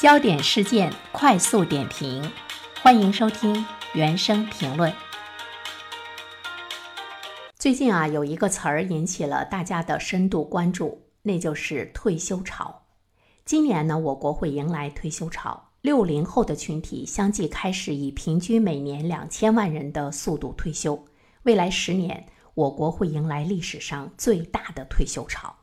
焦点事件快速点评，欢迎收听原声评论。最近啊，有一个词儿引起了大家的深度关注，那就是退休潮。今年呢，我国会迎来退休潮，六零后的群体相继开始以平均每年两千万人的速度退休。未来十年，我国会迎来历史上最大的退休潮。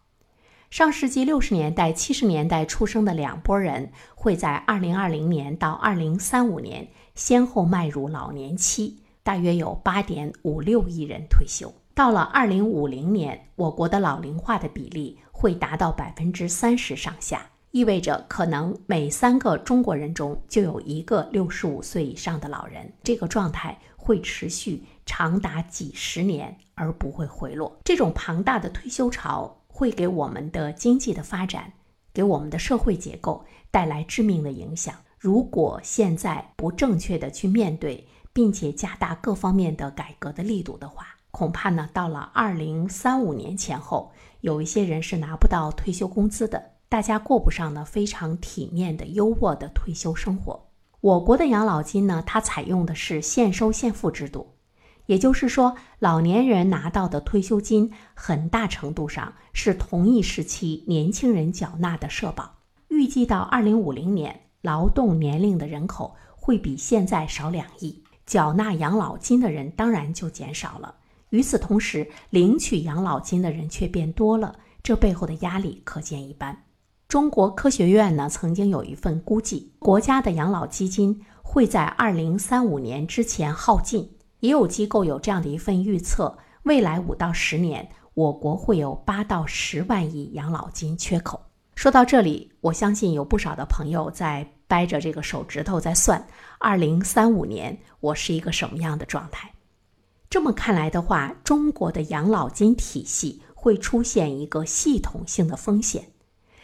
上世纪六十年代、七十年代出生的两拨人，会在二零二零年到二零三五年先后迈入老年期，大约有八点五六亿人退休。到了二零五零年，我国的老龄化的比例会达到百分之三十上下，意味着可能每三个中国人中就有一个六十五岁以上的老人。这个状态会持续长达几十年，而不会回落。这种庞大的退休潮。会给我们的经济的发展，给我们的社会结构带来致命的影响。如果现在不正确的去面对，并且加大各方面的改革的力度的话，恐怕呢，到了二零三五年前后，有一些人是拿不到退休工资的，大家过不上呢非常体面的优渥的退休生活。我国的养老金呢，它采用的是现收现付制度。也就是说，老年人拿到的退休金很大程度上是同一时期年轻人缴纳的社保。预计到二零五零年，劳动年龄的人口会比现在少两亿，缴纳养老金的人当然就减少了。与此同时，领取养老金的人却变多了，这背后的压力可见一斑。中国科学院呢曾经有一份估计，国家的养老基金会在二零三五年之前耗尽。也有机构有这样的一份预测：未来五到十年，我国会有八到十万亿养老金缺口。说到这里，我相信有不少的朋友在掰着这个手指头在算：二零三五年我是一个什么样的状态？这么看来的话，中国的养老金体系会出现一个系统性的风险。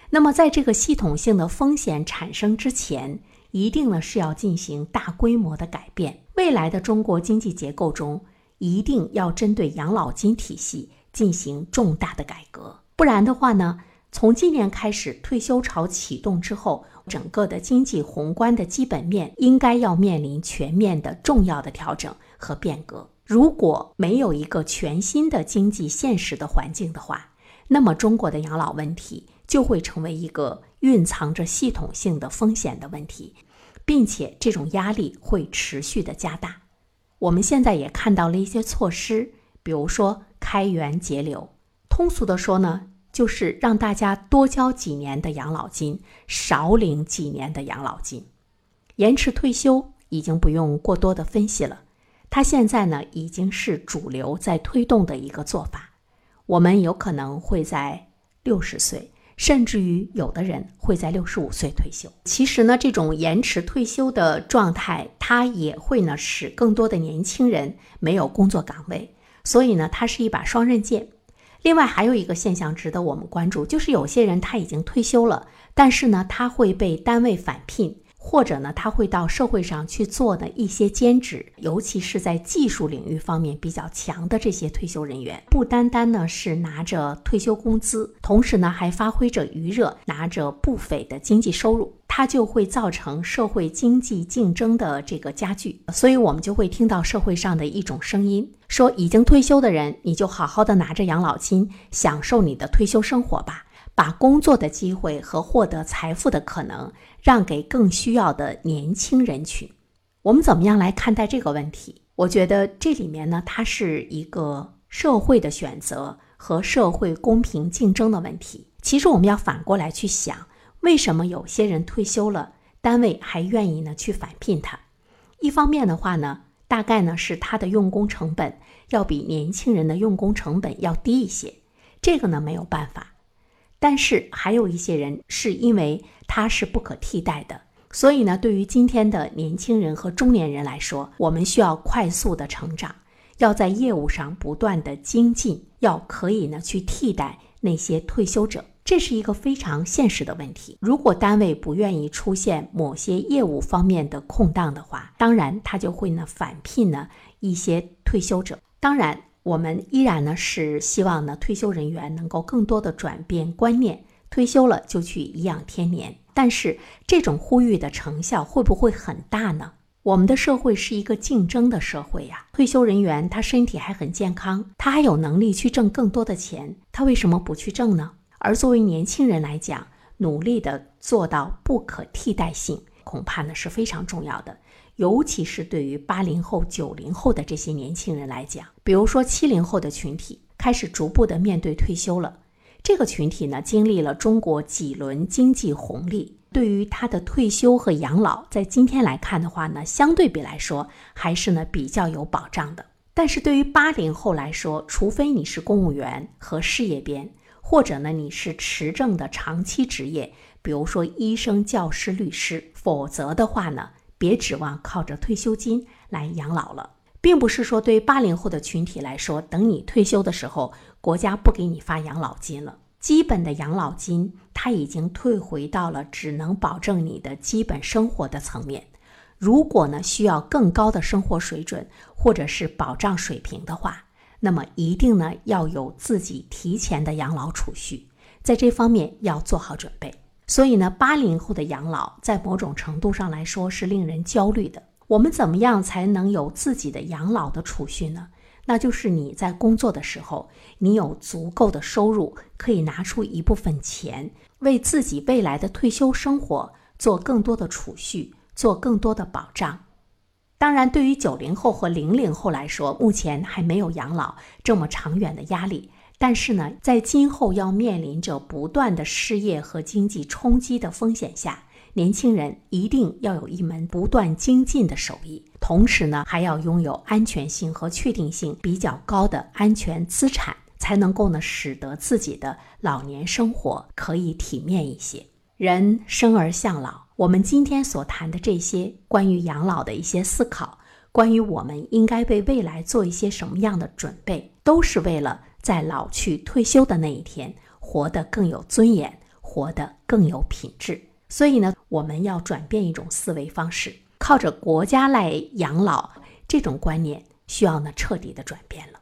那么，在这个系统性的风险产生之前，一定呢是要进行大规模的改变。未来的中国经济结构中，一定要针对养老金体系进行重大的改革。不然的话呢，从今年开始退休潮启动之后，整个的经济宏观的基本面应该要面临全面的重要的调整和变革。如果没有一个全新的经济现实的环境的话，那么中国的养老问题就会成为一个。蕴藏着系统性的风险的问题，并且这种压力会持续的加大。我们现在也看到了一些措施，比如说开源节流。通俗的说呢，就是让大家多交几年的养老金，少领几年的养老金。延迟退休已经不用过多的分析了，它现在呢已经是主流在推动的一个做法。我们有可能会在六十岁。甚至于有的人会在六十五岁退休。其实呢，这种延迟退休的状态，它也会呢使更多的年轻人没有工作岗位。所以呢，它是一把双刃剑。另外还有一个现象值得我们关注，就是有些人他已经退休了，但是呢，他会被单位返聘。或者呢，他会到社会上去做的一些兼职，尤其是在技术领域方面比较强的这些退休人员，不单单呢是拿着退休工资，同时呢还发挥着余热，拿着不菲的经济收入，它就会造成社会经济竞争的这个加剧。所以，我们就会听到社会上的一种声音，说已经退休的人，你就好好的拿着养老金，享受你的退休生活吧。把工作的机会和获得财富的可能让给更需要的年轻人群，我们怎么样来看待这个问题？我觉得这里面呢，它是一个社会的选择和社会公平竞争的问题。其实我们要反过来去想，为什么有些人退休了，单位还愿意呢去返聘他？一方面的话呢，大概呢是他的用工成本要比年轻人的用工成本要低一些，这个呢没有办法。但是还有一些人是因为他是不可替代的，所以呢，对于今天的年轻人和中年人来说，我们需要快速的成长，要在业务上不断的精进，要可以呢去替代那些退休者，这是一个非常现实的问题。如果单位不愿意出现某些业务方面的空档的话，当然他就会呢返聘呢一些退休者，当然。我们依然呢是希望呢退休人员能够更多的转变观念，退休了就去颐养天年。但是这种呼吁的成效会不会很大呢？我们的社会是一个竞争的社会呀。退休人员他身体还很健康，他还有能力去挣更多的钱，他为什么不去挣呢？而作为年轻人来讲，努力的做到不可替代性，恐怕呢是非常重要的。尤其是对于八零后、九零后的这些年轻人来讲，比如说七零后的群体开始逐步的面对退休了。这个群体呢，经历了中国几轮经济红利，对于他的退休和养老，在今天来看的话呢，相对比来说还是呢比较有保障的。但是对于八零后来说，除非你是公务员和事业编，或者呢你是持证的长期职业，比如说医生、教师、律师，否则的话呢。别指望靠着退休金来养老了，并不是说对八零后的群体来说，等你退休的时候，国家不给你发养老金了。基本的养老金，它已经退回到了只能保证你的基本生活的层面。如果呢需要更高的生活水准或者是保障水平的话，那么一定呢要有自己提前的养老储蓄，在这方面要做好准备。所以呢，八零后的养老在某种程度上来说是令人焦虑的。我们怎么样才能有自己的养老的储蓄呢？那就是你在工作的时候，你有足够的收入，可以拿出一部分钱，为自己未来的退休生活做更多的储蓄，做更多的保障。当然，对于九零后和零零后来说，目前还没有养老这么长远的压力。但是呢，在今后要面临着不断的失业和经济冲击的风险下，年轻人一定要有一门不断精进的手艺，同时呢，还要拥有安全性和确定性比较高的安全资产，才能够呢，使得自己的老年生活可以体面一些。人生而向老，我们今天所谈的这些关于养老的一些思考，关于我们应该为未来做一些什么样的准备，都是为了。在老去退休的那一天，活得更有尊严，活得更有品质。所以呢，我们要转变一种思维方式，靠着国家来养老这种观念，需要呢彻底的转变了。